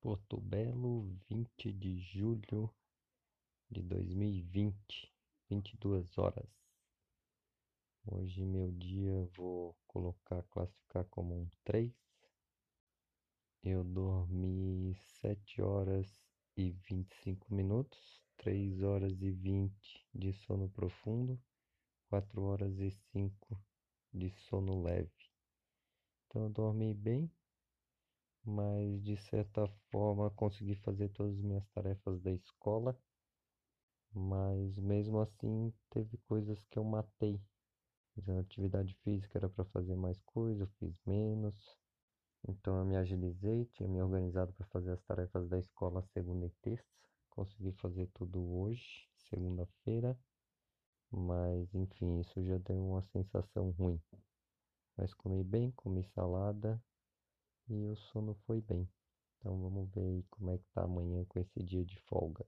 Porto Belo, 20 de julho de 2020, 22 horas. Hoje meu dia vou colocar, classificar como um 3. Eu dormi 7 horas e 25 minutos, 3 horas e 20 de sono profundo, 4 horas e 5 de sono leve. Então eu dormi bem, mas de certa forma consegui fazer todas as minhas tarefas da escola, mas mesmo assim teve coisas que eu matei. A atividade física era para fazer mais coisa, eu fiz menos. Então eu me agilizei, tinha me organizado para fazer as tarefas da escola segunda e terça. Consegui fazer tudo hoje, segunda-feira. Mas enfim, isso já deu uma sensação ruim. Mas comi bem, comi salada, e o sono foi bem. Então vamos ver como é que tá amanhã com esse dia de folga.